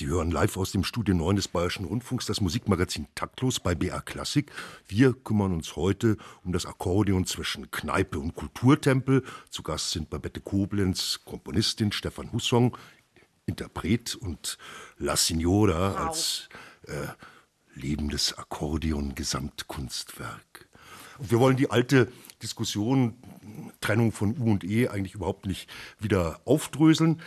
Sie hören live aus dem Studio 9 des Bayerischen Rundfunks das Musikmagazin Taktlos bei BA Klassik. Wir kümmern uns heute um das Akkordeon zwischen Kneipe und Kulturtempel. Zu Gast sind Babette Koblenz, Komponistin Stefan Hussong, Interpret und La Signora wow. als äh, lebendes Akkordeon-Gesamtkunstwerk. Und wir wollen die alte Diskussion Trennung von U und E eigentlich überhaupt nicht wieder aufdröseln.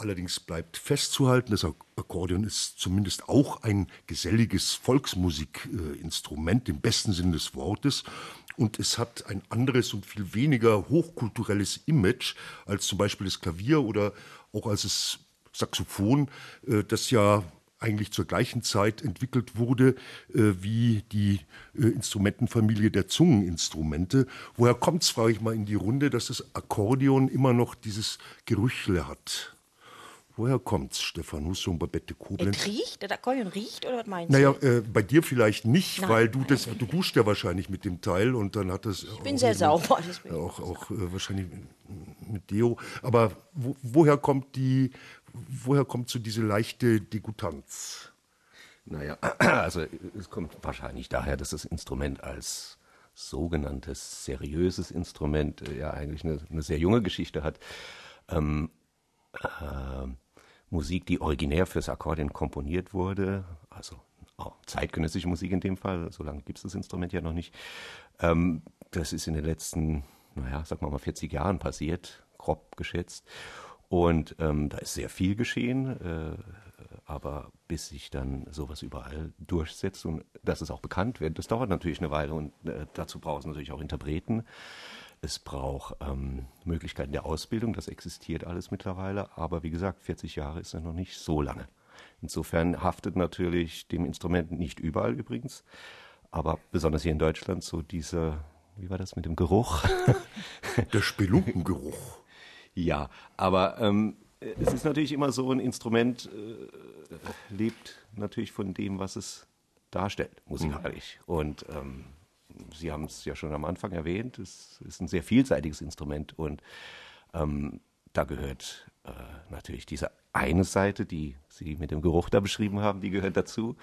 Allerdings bleibt festzuhalten, das Akkordeon ist zumindest auch ein geselliges Volksmusikinstrument im besten Sinne des Wortes. Und es hat ein anderes und viel weniger hochkulturelles Image als zum Beispiel das Klavier oder auch als das Saxophon, äh, das ja eigentlich zur gleichen Zeit entwickelt wurde äh, wie die äh, Instrumentenfamilie der Zungeninstrumente. Woher kommt es, frage ich mal in die Runde, dass das Akkordeon immer noch dieses Gerüchle hat? Woher kommt's, Stefan Hussum, Babette Koblenz? Es riecht? Der Akkordeon riecht oder was meinst naja, du? Naja, äh, bei dir vielleicht nicht, Nein. weil du das, du duscht ja wahrscheinlich mit dem Teil und dann hat das. Ich bin sehr sauber, deswegen. Auch, auch äh, wahrscheinlich mit Deo. Aber wo, woher kommt die, woher kommt so diese leichte Degutanz? Naja, also es kommt wahrscheinlich daher, dass das Instrument als sogenanntes seriöses Instrument äh, ja eigentlich eine, eine sehr junge Geschichte hat. Ähm, äh, Musik, die originär fürs Akkordeon komponiert wurde, also oh, zeitgenössische Musik in dem Fall, so lange gibt es das Instrument ja noch nicht. Ähm, das ist in den letzten, naja, sagen wir mal 40 Jahren passiert, grob geschätzt. Und ähm, da ist sehr viel geschehen, äh, aber bis sich dann sowas überall durchsetzt und dass es auch bekannt wird, das dauert natürlich eine Weile und äh, dazu braucht es natürlich auch Interpreten. Es braucht ähm, Möglichkeiten der Ausbildung, das existiert alles mittlerweile, aber wie gesagt, 40 Jahre ist ja noch nicht so lange. Insofern haftet natürlich dem Instrument nicht überall übrigens, aber besonders hier in Deutschland so dieser, wie war das mit dem Geruch? Der Spelunkengeruch. Ja, aber ähm, es ist natürlich immer so, ein Instrument äh, lebt natürlich von dem, was es darstellt, musikalisch. Mhm. Und ähm, Sie haben es ja schon am Anfang erwähnt, es ist ein sehr vielseitiges Instrument und ähm, da gehört äh, natürlich diese eine Seite, die Sie mit dem Geruch da beschrieben haben, die gehört dazu,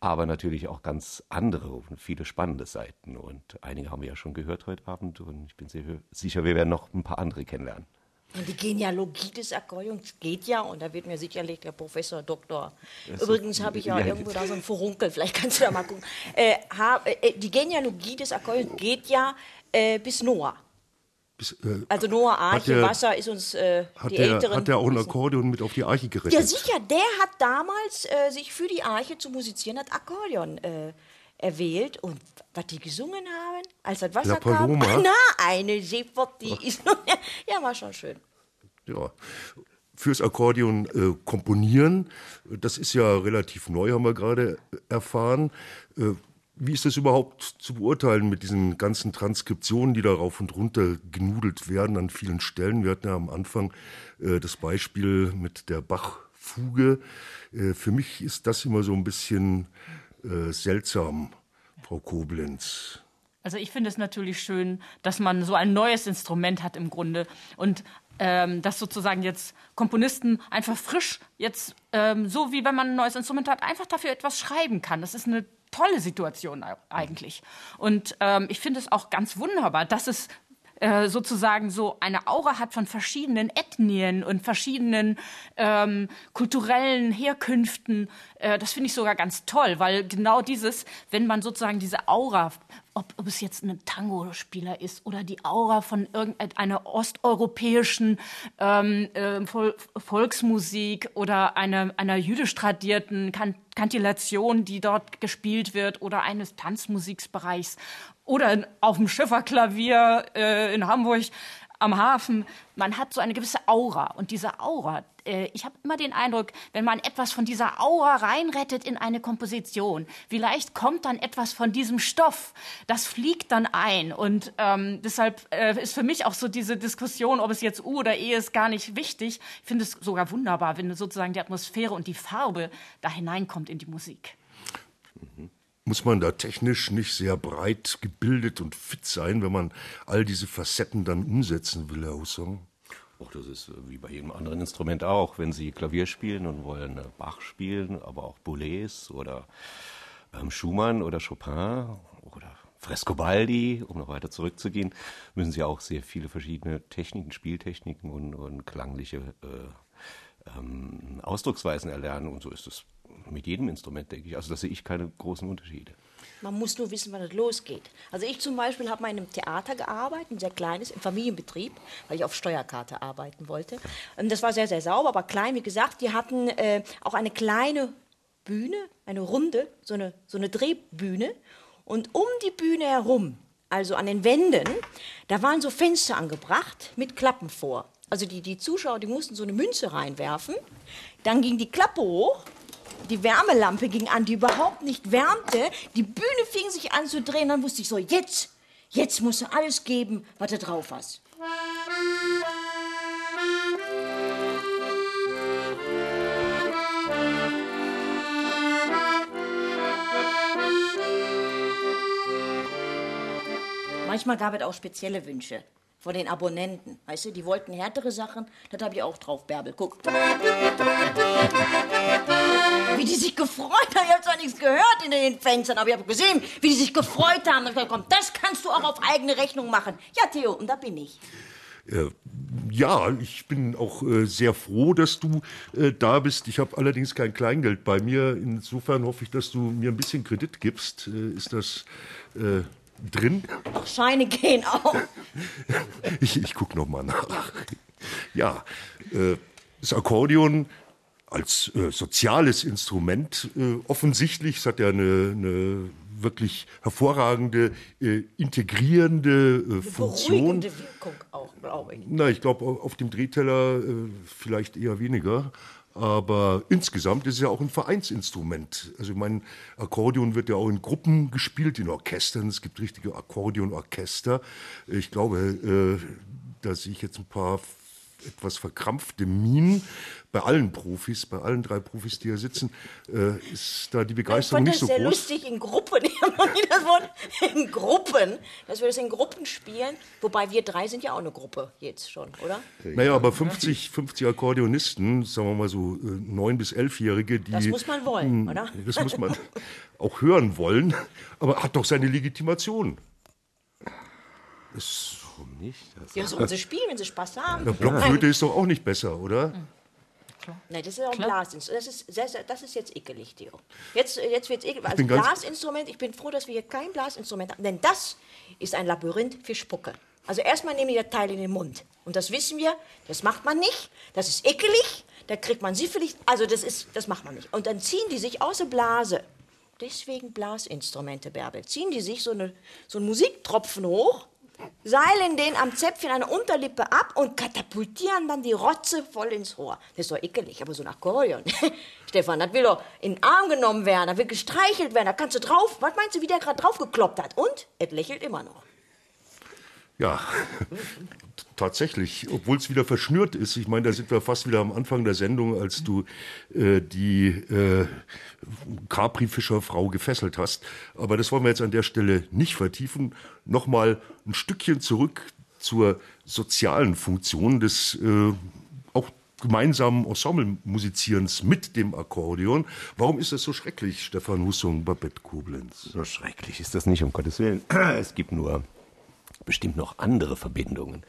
aber natürlich auch ganz andere und viele spannende Seiten und einige haben wir ja schon gehört heute Abend und ich bin sicher, wir werden noch ein paar andere kennenlernen. Und die Genealogie des Akkordeons geht ja, und da wird mir sicherlich der Professor Doktor. Das Übrigens habe ich ja, ja, irgendwo da so ein Furunkel, vielleicht kannst du da mal gucken. Äh, hab, äh, die Genealogie des Akkordeons geht ja äh, bis Noah. Bis, äh, also Noah, Arche, der, Wasser ist uns äh, hat die der, Älteren. Hat der auch ein Akkordeon mit auf die Arche gerettet? Ja, sicher. Der hat damals äh, sich für die Arche zu musizieren, hat Akkordeon äh, erwählt und was die gesungen haben, als das Wasser kam. Na, eine Seefahrt, die ist noch, ja, war schon schön. Ja. Fürs Akkordeon äh, komponieren, das ist ja relativ neu, haben wir gerade erfahren. Äh, wie ist das überhaupt zu beurteilen mit diesen ganzen Transkriptionen, die da rauf und runter genudelt werden an vielen Stellen? Wir hatten ja am Anfang äh, das Beispiel mit der Bach-Fuge. Äh, für mich ist das immer so ein bisschen äh, seltsam, Frau Koblenz. Also ich finde es natürlich schön, dass man so ein neues Instrument hat im Grunde und ähm, dass sozusagen jetzt Komponisten einfach frisch jetzt ähm, so wie wenn man ein neues Instrument hat einfach dafür etwas schreiben kann. Das ist eine tolle Situation eigentlich. Und ähm, ich finde es auch ganz wunderbar, dass es äh, sozusagen so eine Aura hat von verschiedenen Ethnien und verschiedenen ähm, kulturellen Herkünften. Äh, das finde ich sogar ganz toll, weil genau dieses, wenn man sozusagen diese Aura ob, ob es jetzt ein Tango-Spieler ist oder die Aura von irgendeiner osteuropäischen ähm, äh, Volksmusik oder einer, einer jüdisch tradierten kan Kantillation, die dort gespielt wird oder eines Tanzmusiksbereichs oder auf dem Schifferklavier äh, in Hamburg am Hafen, man hat so eine gewisse Aura. Und diese Aura, äh, ich habe immer den Eindruck, wenn man etwas von dieser Aura reinrettet in eine Komposition, vielleicht kommt dann etwas von diesem Stoff, das fliegt dann ein. Und ähm, deshalb äh, ist für mich auch so diese Diskussion, ob es jetzt U oder E ist, gar nicht wichtig. Ich finde es sogar wunderbar, wenn sozusagen die Atmosphäre und die Farbe da hineinkommt in die Musik. Mhm. Muss man da technisch nicht sehr breit gebildet und fit sein, wenn man all diese Facetten dann umsetzen will, Herr Hussong? Och, das ist wie bei jedem anderen Instrument auch. Wenn Sie Klavier spielen und wollen Bach spielen, aber auch Boulez oder ähm, Schumann oder Chopin oder Frescobaldi, um noch weiter zurückzugehen, müssen Sie auch sehr viele verschiedene Techniken, Spieltechniken und, und klangliche äh, ähm, Ausdrucksweisen erlernen. Und so ist es mit jedem Instrument, denke ich. Also da sehe ich keine großen Unterschiede. Man muss nur wissen, wann es losgeht. Also ich zum Beispiel habe mal in einem Theater gearbeitet, ein sehr kleines, im Familienbetrieb, weil ich auf Steuerkarte arbeiten wollte. Und das war sehr, sehr sauber, aber klein. Wie gesagt, die hatten äh, auch eine kleine Bühne, eine runde, so eine, so eine Drehbühne. Und um die Bühne herum, also an den Wänden, da waren so Fenster angebracht mit Klappen vor. Also die, die Zuschauer, die mussten so eine Münze reinwerfen. Dann ging die Klappe hoch die Wärmelampe ging an, die überhaupt nicht wärmte. Die Bühne fing sich an zu drehen. Dann wusste ich so, jetzt, jetzt musst du alles geben, was du drauf hast. Manchmal gab es auch spezielle Wünsche von den Abonnenten. Weißt du, die wollten härtere Sachen, das habe ich auch drauf, Bärbel. Guck. Wie die sich gefreut haben. Ich habe zwar nichts gehört in den Fenstern, aber ich habe gesehen, wie die sich gefreut haben. Und ich komm, das kannst du auch auf eigene Rechnung machen. Ja, Theo, und da bin ich. Äh, ja, ich bin auch äh, sehr froh, dass du äh, da bist. Ich habe allerdings kein Kleingeld bei mir. Insofern hoffe ich, dass du mir ein bisschen Kredit gibst. Äh, ist das äh, drin? Ach, Scheine gehen auch. ich ich gucke noch mal nach. Ja, äh, das Akkordeon als äh, soziales Instrument äh, offensichtlich, es hat ja eine, eine wirklich hervorragende, äh, integrierende äh, Funktion. Beruhigende Wirkung auch, glaube ich. Na, ich glaube, auf dem Drehteller äh, vielleicht eher weniger. Aber insgesamt ist es ja auch ein Vereinsinstrument. Also ich meine, Akkordeon wird ja auch in Gruppen gespielt, in Orchestern. Es gibt richtige Akkordeonorchester. Ich glaube, äh, da sehe ich jetzt ein paar etwas verkrampfte Minen bei allen Profis, bei allen drei Profis, die hier sitzen, äh, ist da die Begeisterung nicht so groß. Ich fand das sehr lustig in Gruppen. Ich habe noch nie das Wort in Gruppen, dass wir das in Gruppen spielen. Wobei wir drei sind ja auch eine Gruppe jetzt schon, oder? Naja, aber 50, 50 Akkordeonisten, sagen wir mal so äh, neun bis elfjährige, die. Das muss man wollen, mh, oder? Das muss man auch hören wollen, aber hat doch seine Legitimation. Warum nicht? Also ja, sollen sie spielen, wenn sie Spaß haben. Der Blockflöte ist doch auch nicht besser, oder? Hm. Nein, das ist auch ein Blasinstrument. Das ist, sehr, sehr, das ist jetzt ekelig, Theo. Jetzt, jetzt wird es ekelig. Also Blasinstrument, ich bin froh, dass wir hier kein Blasinstrument haben, denn das ist ein Labyrinth für Spucke. Also erstmal nehmen die das Teil in den Mund. Und das wissen wir, das macht man nicht. Das ist ekelig, da kriegt man Syphilis. Also das, ist, das macht man nicht. Und dann ziehen die sich aus der Blase. Deswegen Blasinstrumente, Bärbel. Ziehen die sich so, eine, so einen Musiktropfen hoch seilen den am Zäpfchen der Unterlippe ab und katapultieren dann die Rotze voll ins Rohr. Das ist doch ekelig, aber so ein Akkordeon. Stefan, das will doch in den Arm genommen werden, da will gestreichelt werden, da kannst du drauf. Was meinst du, wie der gerade draufgekloppt hat? Und es lächelt immer noch. Ja, tatsächlich, obwohl es wieder verschnürt ist. Ich meine, da sind wir fast wieder am Anfang der Sendung, als du äh, die äh, Capri-Fischer-Frau gefesselt hast. Aber das wollen wir jetzt an der Stelle nicht vertiefen. Nochmal ein Stückchen zurück zur sozialen Funktion des äh, auch gemeinsamen Ensemble-Musizierens mit dem Akkordeon. Warum ist das so schrecklich, Stefan Hussung, Babette Koblenz? So schrecklich ist das nicht, um Gottes Willen. Es gibt nur bestimmt noch andere Verbindungen.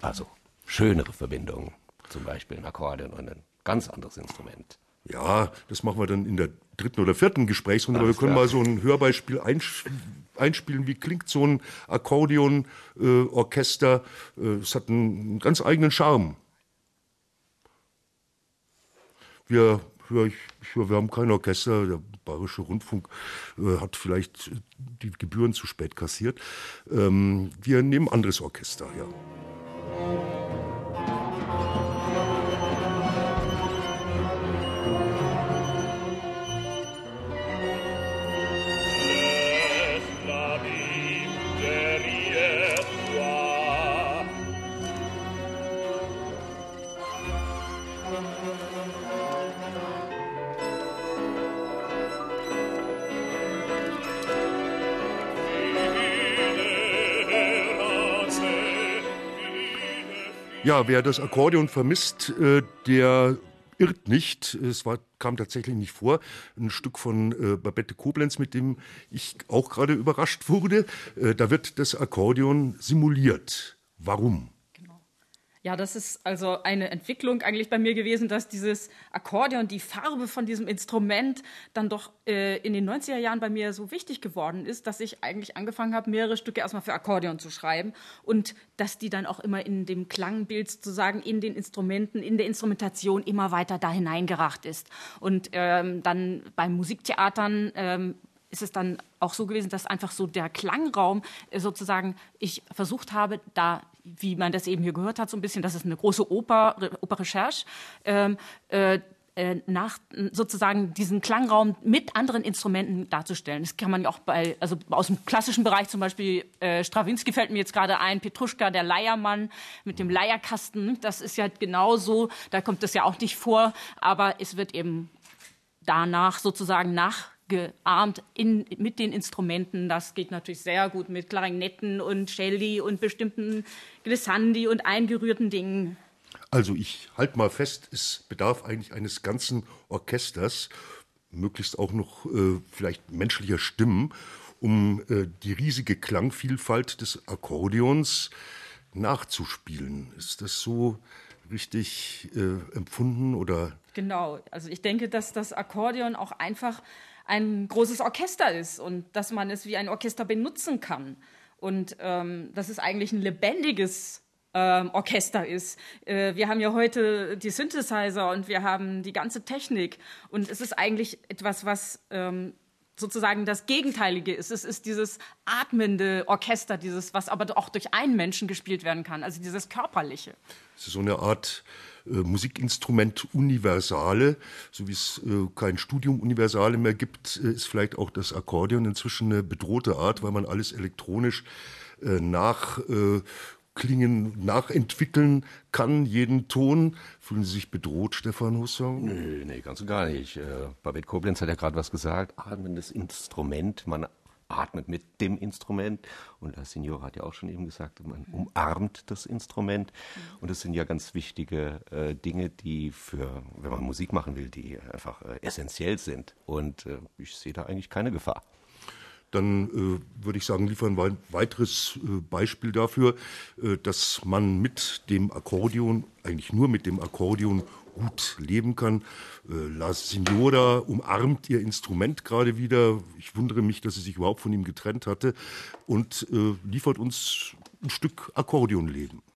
Also schönere Verbindungen. Zum Beispiel ein Akkordeon und ein ganz anderes Instrument. Ja, das machen wir dann in der dritten oder vierten Gesprächsrunde, aber wir können mal so ein Hörbeispiel einspielen, wie klingt so ein Akkordeon-Orchester. Äh, es hat einen ganz eigenen Charme. Wir ja, ich, ich, wir haben kein Orchester. Bayerische Rundfunk äh, hat vielleicht die Gebühren zu spät kassiert. Ähm, wir nehmen anderes Orchester, ja. Ja, wer das Akkordeon vermisst, äh, der irrt nicht. Es war, kam tatsächlich nicht vor. Ein Stück von äh, Babette Koblenz, mit dem ich auch gerade überrascht wurde. Äh, da wird das Akkordeon simuliert. Warum? Ja, das ist also eine Entwicklung eigentlich bei mir gewesen, dass dieses Akkordeon, die Farbe von diesem Instrument dann doch äh, in den 90er Jahren bei mir so wichtig geworden ist, dass ich eigentlich angefangen habe, mehrere Stücke erstmal für Akkordeon zu schreiben und dass die dann auch immer in dem Klangbild sozusagen in den Instrumenten, in der Instrumentation immer weiter da hineingeracht ist. Und ähm, dann beim Musiktheatern ähm, ist es dann auch so gewesen, dass einfach so der Klangraum äh, sozusagen ich versucht habe, da wie man das eben hier gehört hat, so ein bisschen, das ist eine große Oper, Oper Recherche, ähm, äh, äh, nach sozusagen diesen Klangraum mit anderen Instrumenten darzustellen. Das kann man ja auch bei, also aus dem klassischen Bereich zum Beispiel, äh, Strawinski fällt mir jetzt gerade ein, Petruschka, der Leiermann mit dem Leierkasten, das ist ja genauso, da kommt das ja auch nicht vor, aber es wird eben danach sozusagen nach geahmt in, mit den Instrumenten. Das geht natürlich sehr gut mit Klarinetten und Celli und bestimmten Glissandi und eingerührten Dingen. Also ich halte mal fest, es bedarf eigentlich eines ganzen Orchesters, möglichst auch noch äh, vielleicht menschlicher Stimmen, um äh, die riesige Klangvielfalt des Akkordeons nachzuspielen. Ist das so richtig äh, empfunden oder? Genau, also ich denke, dass das Akkordeon auch einfach ein großes Orchester ist und dass man es wie ein Orchester benutzen kann. Und ähm, dass es eigentlich ein lebendiges ähm, Orchester ist. Äh, wir haben ja heute die Synthesizer und wir haben die ganze Technik. Und es ist eigentlich etwas, was ähm, sozusagen das Gegenteilige ist. Es ist dieses atmende Orchester, dieses, was aber auch durch einen Menschen gespielt werden kann, also dieses körperliche. Es ist so eine Art Musikinstrument Universale, so wie es äh, kein Studium Universale mehr gibt, äh, ist vielleicht auch das Akkordeon inzwischen eine bedrohte Art, weil man alles elektronisch äh, nach äh, Klingen nachentwickeln kann, jeden Ton. Fühlen Sie sich bedroht, Stefan Hussong? Nö, nee, ganz und gar nicht. Äh, Babette Koblenz hat ja gerade was gesagt. Atmendes Instrument. Man atmet mit dem Instrument. Und der Signor hat ja auch schon eben gesagt, man umarmt das Instrument. Und das sind ja ganz wichtige äh, Dinge, die für, wenn man Musik machen will, die einfach äh, essentiell sind. Und äh, ich sehe da eigentlich keine Gefahr dann äh, würde ich sagen, liefern wir ein weiteres äh, Beispiel dafür, äh, dass man mit dem Akkordeon, eigentlich nur mit dem Akkordeon gut leben kann. Äh, La Signora umarmt ihr Instrument gerade wieder. Ich wundere mich, dass sie sich überhaupt von ihm getrennt hatte und äh, liefert uns ein Stück Akkordeonleben.